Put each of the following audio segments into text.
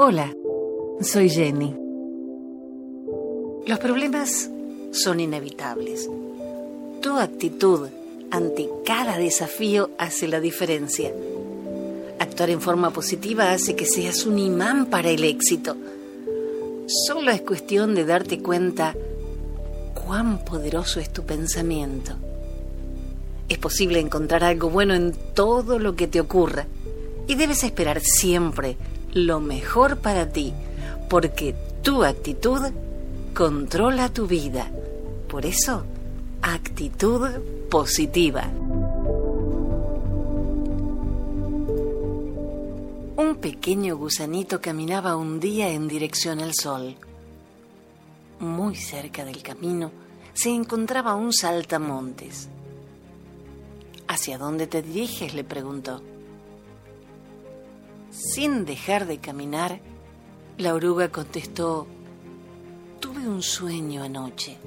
Hola, soy Jenny. Los problemas son inevitables. Tu actitud ante cada desafío hace la diferencia. Actuar en forma positiva hace que seas un imán para el éxito. Solo es cuestión de darte cuenta cuán poderoso es tu pensamiento. Es posible encontrar algo bueno en todo lo que te ocurra y debes esperar siempre lo mejor para ti, porque tu actitud controla tu vida. Por eso, actitud positiva. Un pequeño gusanito caminaba un día en dirección al sol. Muy cerca del camino se encontraba un saltamontes. ¿Hacia dónde te diriges? le preguntó. Sin dejar de caminar, la oruga contestó, tuve un sueño anoche.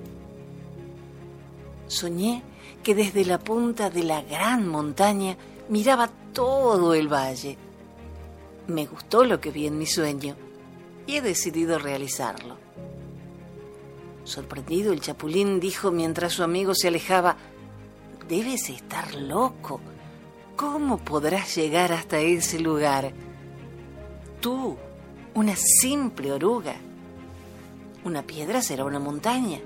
Soñé que desde la punta de la gran montaña miraba todo el valle. Me gustó lo que vi en mi sueño y he decidido realizarlo. Sorprendido, el chapulín dijo mientras su amigo se alejaba, debes estar loco. ¿Cómo podrás llegar hasta ese lugar? Tú, una simple oruga. Una piedra será una montaña,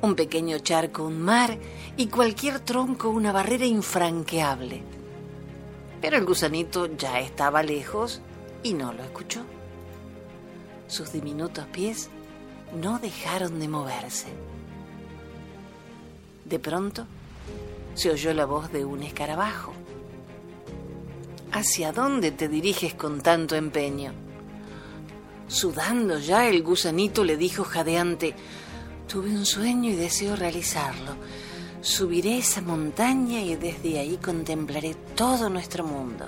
un pequeño charco un mar y cualquier tronco una barrera infranqueable. Pero el gusanito ya estaba lejos y no lo escuchó. Sus diminutos pies no dejaron de moverse. De pronto se oyó la voz de un escarabajo. ¿Hacia dónde te diriges con tanto empeño? Sudando ya, el gusanito le dijo jadeante, tuve un sueño y deseo realizarlo. Subiré esa montaña y desde ahí contemplaré todo nuestro mundo.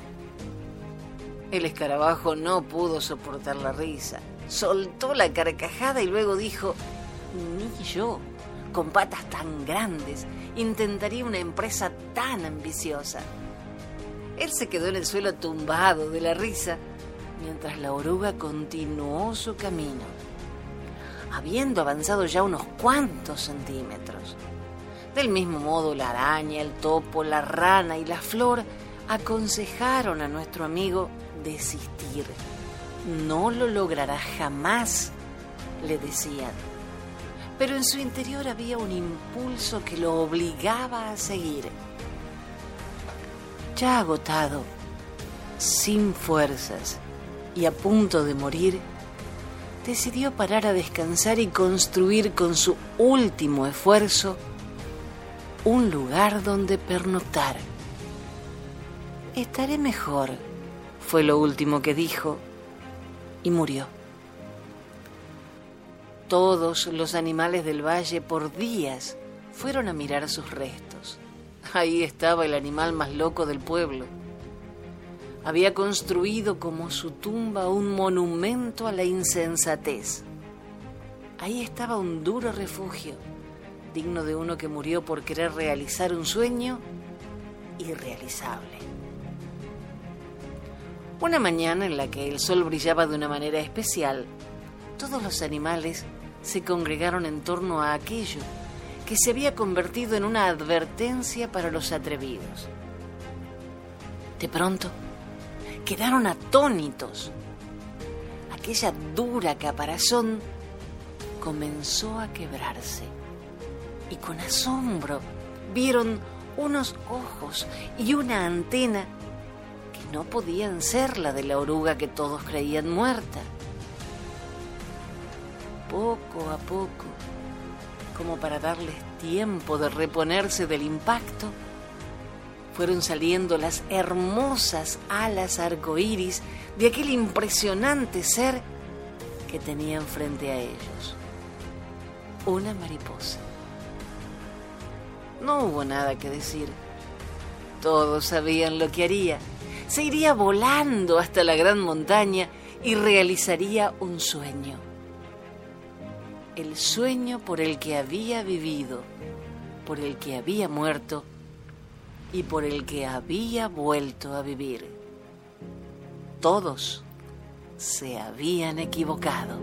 El escarabajo no pudo soportar la risa. Soltó la carcajada y luego dijo, ni yo, con patas tan grandes, intentaría una empresa tan ambiciosa. Él se quedó en el suelo tumbado de la risa mientras la oruga continuó su camino, habiendo avanzado ya unos cuantos centímetros. Del mismo modo, la araña, el topo, la rana y la flor aconsejaron a nuestro amigo desistir. No lo logrará jamás, le decían. Pero en su interior había un impulso que lo obligaba a seguir agotado, sin fuerzas y a punto de morir, decidió parar a descansar y construir con su último esfuerzo un lugar donde pernoctar. Estaré mejor, fue lo último que dijo, y murió. Todos los animales del valle por días fueron a mirar sus restos. Ahí estaba el animal más loco del pueblo. Había construido como su tumba un monumento a la insensatez. Ahí estaba un duro refugio, digno de uno que murió por querer realizar un sueño irrealizable. Una mañana en la que el sol brillaba de una manera especial, todos los animales se congregaron en torno a aquello que se había convertido en una advertencia para los atrevidos. De pronto, quedaron atónitos. Aquella dura caparazón comenzó a quebrarse y con asombro vieron unos ojos y una antena que no podían ser la de la oruga que todos creían muerta. Poco a poco, como para darles tiempo de reponerse del impacto, fueron saliendo las hermosas alas arcoíris de aquel impresionante ser que tenían frente a ellos. Una mariposa. No hubo nada que decir. Todos sabían lo que haría. Se iría volando hasta la gran montaña y realizaría un sueño el sueño por el que había vivido, por el que había muerto y por el que había vuelto a vivir. Todos se habían equivocado.